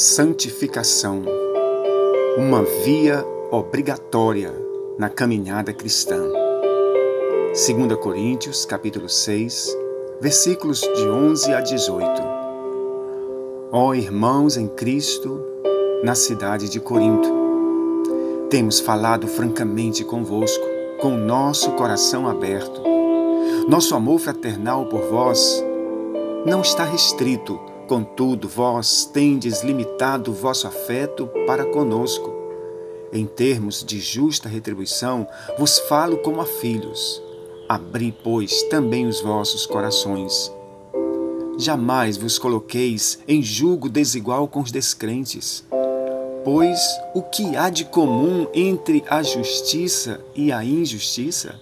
Santificação uma via obrigatória na caminhada cristã. 2 Coríntios, capítulo 6, versículos de 11 a 18. Ó irmãos em Cristo, na cidade de Corinto, temos falado francamente convosco, com nosso coração aberto. Nosso amor fraternal por vós não está restrito Contudo, vós tendes limitado o vosso afeto para conosco. Em termos de justa retribuição, vos falo como a filhos. Abri, pois, também os vossos corações. Jamais vos coloqueis em julgo desigual com os descrentes. Pois o que há de comum entre a justiça e a injustiça?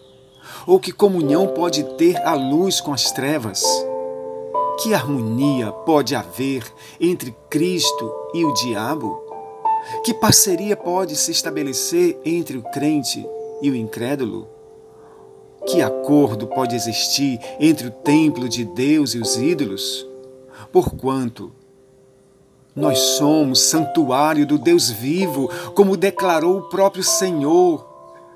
Ou que comunhão pode ter a luz com as trevas? Que harmonia pode haver entre Cristo e o diabo? Que parceria pode se estabelecer entre o crente e o incrédulo? Que acordo pode existir entre o templo de Deus e os ídolos? Porquanto nós somos santuário do Deus vivo, como declarou o próprio Senhor.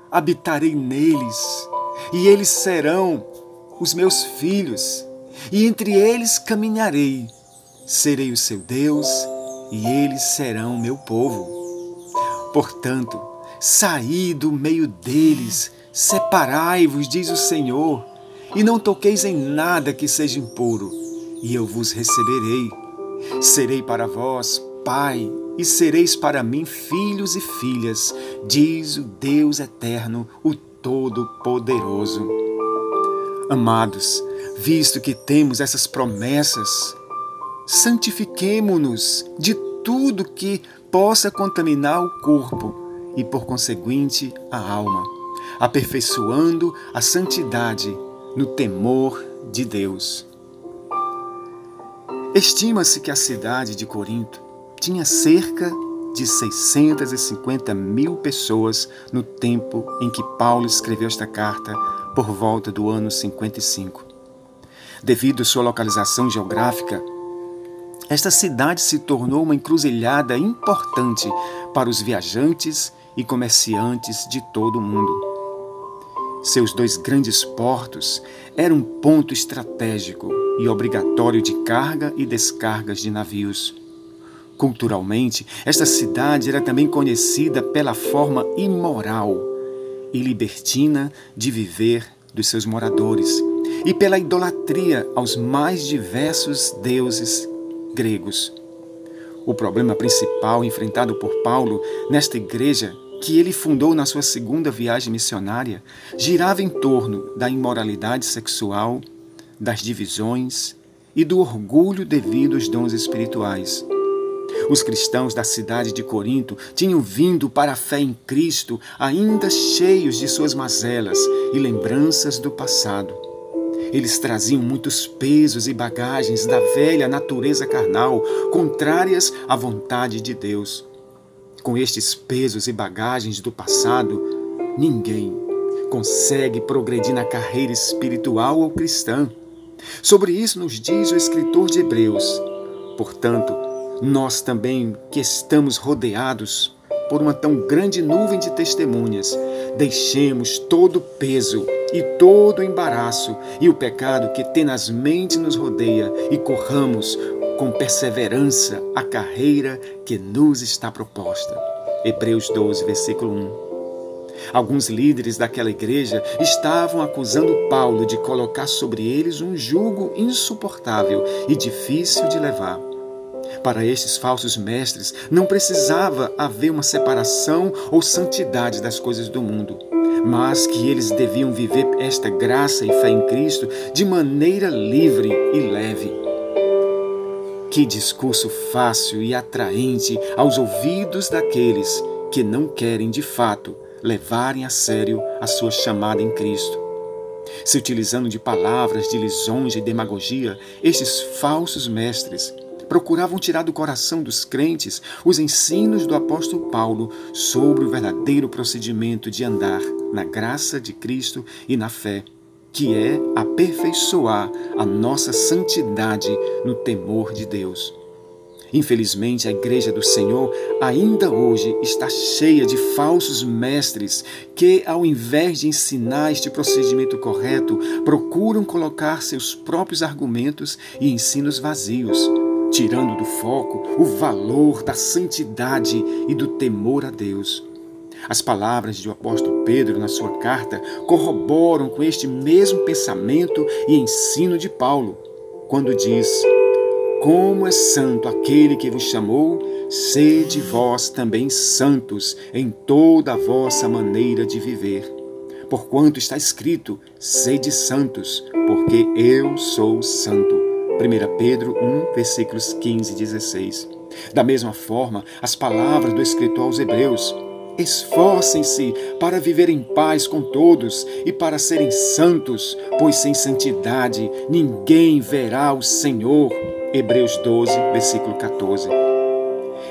Habitarei neles, e eles serão os meus filhos e entre eles caminharei. Serei o seu Deus, e eles serão meu povo. Portanto, saí do meio deles, separai-vos, diz o Senhor, e não toqueis em nada que seja impuro, e eu vos receberei. Serei para vós pai, e sereis para mim filhos e filhas, diz o Deus eterno, o Todo-Poderoso. Amados, visto que temos essas promessas, santifiquemo-nos de tudo que possa contaminar o corpo e, por conseguinte, a alma, aperfeiçoando a santidade no temor de Deus. Estima-se que a cidade de Corinto tinha cerca de 650 mil pessoas no tempo em que Paulo escreveu esta carta, por volta do ano 55. Devido à sua localização geográfica, esta cidade se tornou uma encruzilhada importante para os viajantes e comerciantes de todo o mundo. Seus dois grandes portos eram um ponto estratégico e obrigatório de carga e descargas de navios. Culturalmente, esta cidade era também conhecida pela forma imoral e libertina de viver dos seus moradores e pela idolatria aos mais diversos deuses gregos. O problema principal enfrentado por Paulo nesta igreja que ele fundou na sua segunda viagem missionária girava em torno da imoralidade sexual, das divisões e do orgulho devido aos dons espirituais. Os cristãos da cidade de Corinto tinham vindo para a fé em Cristo ainda cheios de suas mazelas e lembranças do passado. Eles traziam muitos pesos e bagagens da velha natureza carnal, contrárias à vontade de Deus. Com estes pesos e bagagens do passado, ninguém consegue progredir na carreira espiritual ou cristã. Sobre isso nos diz o escritor de Hebreus. Portanto, nós também que estamos rodeados por uma tão grande nuvem de testemunhas, deixemos todo o peso e todo o embaraço e o pecado que tenazmente nos rodeia e corramos com perseverança a carreira que nos está proposta. Hebreus 12, versículo 1. Alguns líderes daquela igreja estavam acusando Paulo de colocar sobre eles um jugo insuportável e difícil de levar. Para estes falsos mestres, não precisava haver uma separação ou santidade das coisas do mundo mas que eles deviam viver esta graça e fé em Cristo de maneira livre e leve. Que discurso fácil e atraente aos ouvidos daqueles que não querem de fato levarem a sério a sua chamada em Cristo. Se utilizando de palavras de lisonja e demagogia, estes falsos mestres procuravam tirar do coração dos crentes os ensinos do apóstolo Paulo sobre o verdadeiro procedimento de andar na graça de Cristo e na fé, que é aperfeiçoar a nossa santidade no temor de Deus. Infelizmente, a Igreja do Senhor ainda hoje está cheia de falsos mestres que, ao invés de ensinar este procedimento correto, procuram colocar seus próprios argumentos e ensinos vazios, tirando do foco o valor da santidade e do temor a Deus. As palavras do apóstolo Pedro na sua carta corroboram com este mesmo pensamento e ensino de Paulo, quando diz: como é santo aquele que vos chamou, sede vós também santos em toda a vossa maneira de viver. Porquanto está escrito: sede santos, porque eu sou santo. 1 Pedro 1, versículos 15 e 16. Da mesma forma, as palavras do escritor aos Hebreus: Esforcem-se para viver em paz com todos e para serem santos, pois sem santidade ninguém verá o Senhor. Hebreus 12, versículo 14.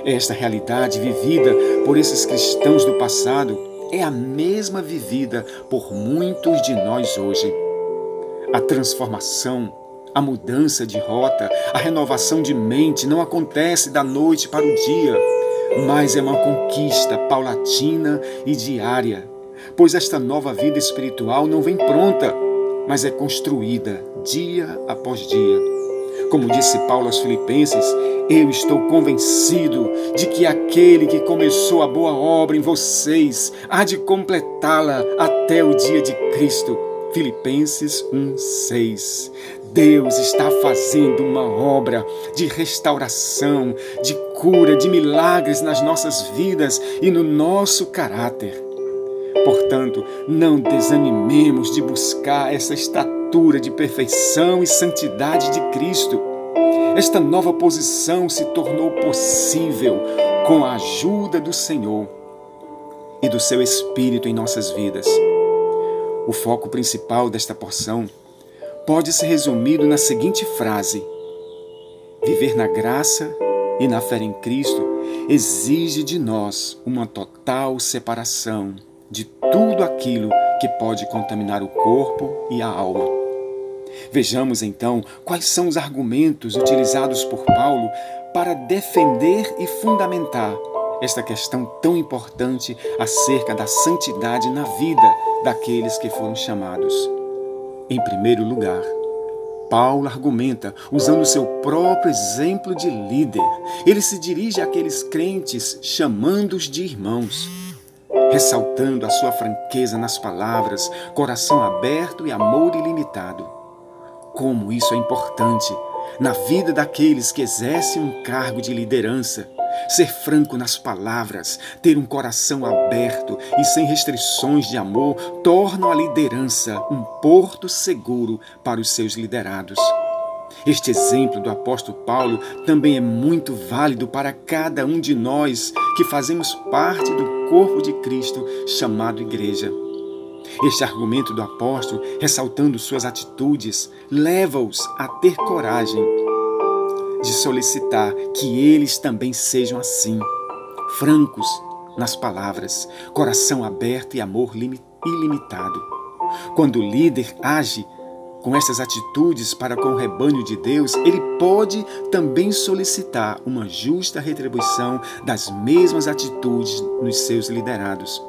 Esta realidade vivida por esses cristãos do passado é a mesma vivida por muitos de nós hoje. A transformação, a mudança de rota, a renovação de mente não acontece da noite para o dia, mas é uma conquista paulatina e diária, pois esta nova vida espiritual não vem pronta, mas é construída dia após dia. Como disse Paulo aos Filipenses, eu estou convencido de que aquele que começou a boa obra em vocês há de completá-la até o dia de Cristo. Filipenses 1:6. Deus está fazendo uma obra de restauração, de cura, de milagres nas nossas vidas e no nosso caráter. Portanto, não desanimemos de buscar essa estatura de perfeição e santidade de Cristo. Esta nova posição se tornou possível com a ajuda do Senhor e do seu Espírito em nossas vidas. O foco principal desta porção pode ser resumido na seguinte frase: Viver na graça e na fé em Cristo exige de nós uma total separação de tudo aquilo que pode contaminar o corpo e a alma. Vejamos então quais são os argumentos utilizados por Paulo para defender e fundamentar esta questão tão importante acerca da santidade na vida daqueles que foram chamados. Em primeiro lugar, Paulo argumenta usando seu próprio exemplo de líder. Ele se dirige àqueles crentes chamando-os de irmãos, ressaltando a sua franqueza nas palavras, coração aberto e amor ilimitado. Como isso é importante na vida daqueles que exercem um cargo de liderança. Ser franco nas palavras, ter um coração aberto e sem restrições de amor tornam a liderança um porto seguro para os seus liderados. Este exemplo do apóstolo Paulo também é muito válido para cada um de nós que fazemos parte do corpo de Cristo chamado Igreja. Este argumento do apóstolo, ressaltando suas atitudes, leva-os a ter coragem de solicitar que eles também sejam assim, francos nas palavras, coração aberto e amor ilimitado. Quando o líder age com essas atitudes para com o rebanho de Deus, ele pode também solicitar uma justa retribuição das mesmas atitudes nos seus liderados.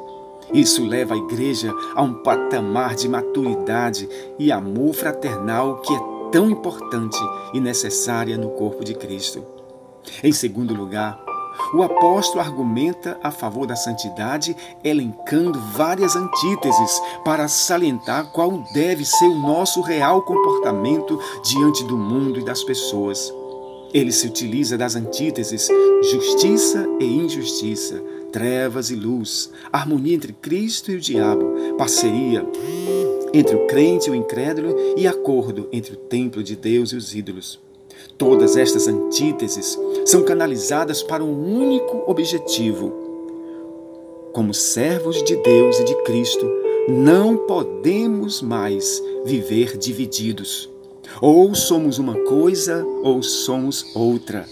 Isso leva a igreja a um patamar de maturidade e amor fraternal que é tão importante e necessária no corpo de Cristo. Em segundo lugar, o apóstolo argumenta a favor da santidade, elencando várias antíteses para salientar qual deve ser o nosso real comportamento diante do mundo e das pessoas. Ele se utiliza das antíteses justiça e injustiça, trevas e luz, harmonia entre Cristo e o diabo, parceria entre o crente e o incrédulo e acordo entre o templo de Deus e os ídolos. Todas estas antíteses são canalizadas para um único objetivo. Como servos de Deus e de Cristo, não podemos mais viver divididos. Ou somos uma coisa ou somos outra.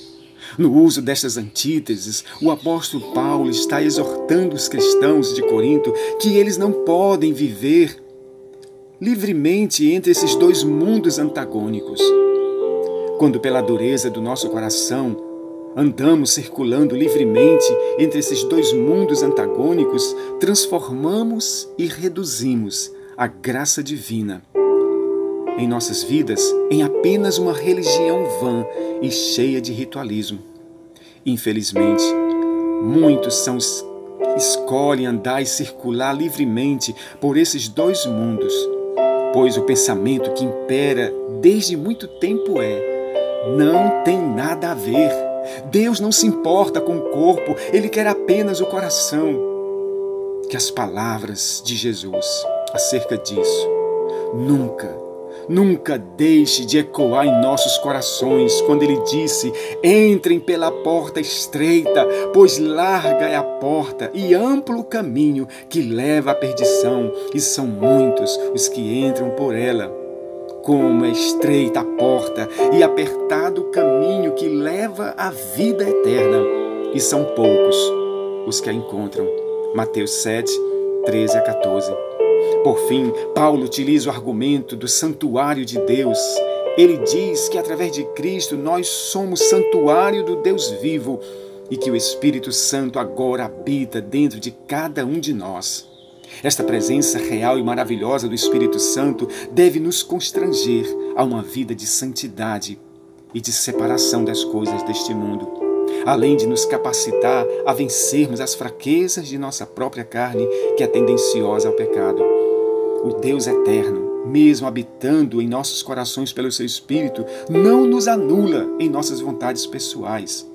No uso destas antíteses, o apóstolo Paulo está exortando os cristãos de Corinto que eles não podem viver livremente entre esses dois mundos antagônicos. Quando, pela dureza do nosso coração, andamos circulando livremente entre esses dois mundos antagônicos, transformamos e reduzimos a graça divina em nossas vidas em apenas uma religião vã e cheia de ritualismo. Infelizmente, muitos são escolhem andar e circular livremente por esses dois mundos, pois o pensamento que impera desde muito tempo é: não tem nada a ver. Deus não se importa com o corpo, ele quer apenas o coração. Que as palavras de Jesus acerca disso nunca nunca deixe de ecoar em nossos corações quando ele disse: Entrem pela porta estreita, pois larga é a porta e amplo o caminho que leva à perdição, e são muitos os que entram por ela. Como é estreita a porta e apertado o caminho que leva à vida eterna, e são poucos os que a encontram. Mateus 7, 13 a 14. Por fim, Paulo utiliza o argumento do santuário de Deus. Ele diz que através de Cristo nós somos santuário do Deus vivo e que o Espírito Santo agora habita dentro de cada um de nós. Esta presença real e maravilhosa do Espírito Santo deve nos constranger a uma vida de santidade e de separação das coisas deste mundo, além de nos capacitar a vencermos as fraquezas de nossa própria carne, que é tendenciosa ao pecado o Deus eterno, mesmo habitando em nossos corações pelo seu Espírito, não nos anula em nossas vontades pessoais.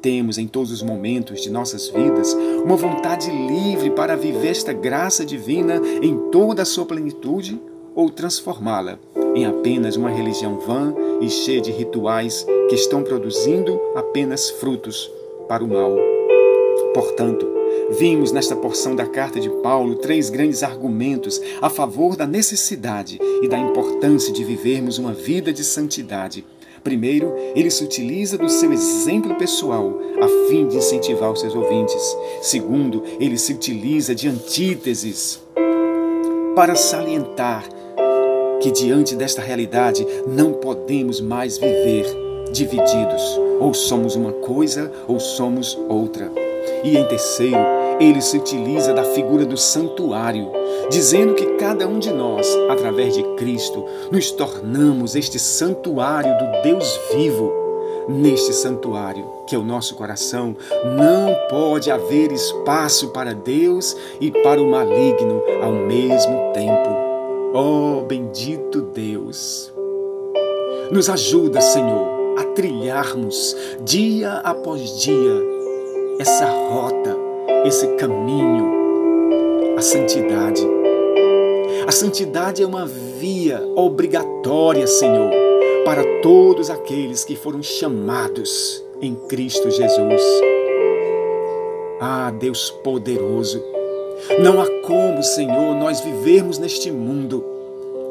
Temos em todos os momentos de nossas vidas uma vontade livre para viver esta graça divina em toda a sua plenitude ou transformá-la em apenas uma religião vã e cheia de rituais que estão produzindo apenas frutos para o mal. Portanto, Vimos nesta porção da carta de Paulo três grandes argumentos a favor da necessidade e da importância de vivermos uma vida de santidade. Primeiro, ele se utiliza do seu exemplo pessoal a fim de incentivar os seus ouvintes. Segundo, ele se utiliza de antíteses para salientar que diante desta realidade não podemos mais viver divididos. Ou somos uma coisa ou somos outra. E em terceiro, ele se utiliza da figura do santuário, dizendo que cada um de nós, através de Cristo, nos tornamos este santuário do Deus vivo. Neste santuário, que é o nosso coração, não pode haver espaço para Deus e para o maligno ao mesmo tempo. Oh, bendito Deus! Nos ajuda, Senhor, a trilharmos dia após dia essa rota, esse caminho, a santidade. A santidade é uma via obrigatória, Senhor, para todos aqueles que foram chamados em Cristo Jesus. Ah, Deus poderoso, não há como, Senhor, nós vivermos neste mundo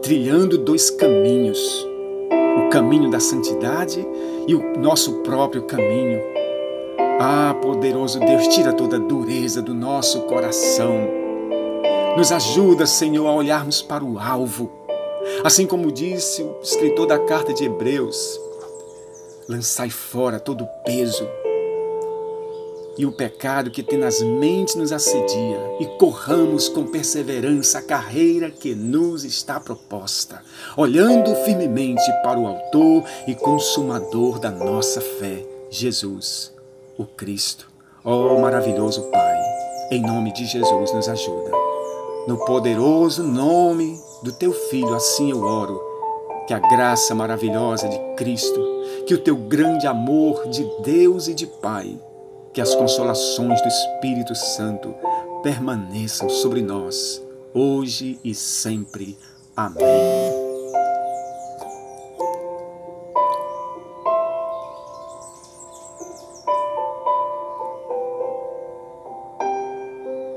trilhando dois caminhos: o caminho da santidade e o nosso próprio caminho ah, poderoso Deus, tira toda a dureza do nosso coração. Nos ajuda, Senhor, a olharmos para o alvo. Assim como disse o escritor da carta de Hebreus, lançai fora todo o peso e o pecado que tenazmente nos assedia e corramos com perseverança a carreira que nos está proposta, olhando firmemente para o Autor e Consumador da nossa fé, Jesus o Cristo. Oh, maravilhoso Pai, em nome de Jesus nos ajuda. No poderoso nome do teu Filho, assim eu oro. Que a graça maravilhosa de Cristo, que o teu grande amor de Deus e de Pai, que as consolações do Espírito Santo permaneçam sobre nós, hoje e sempre. Amém.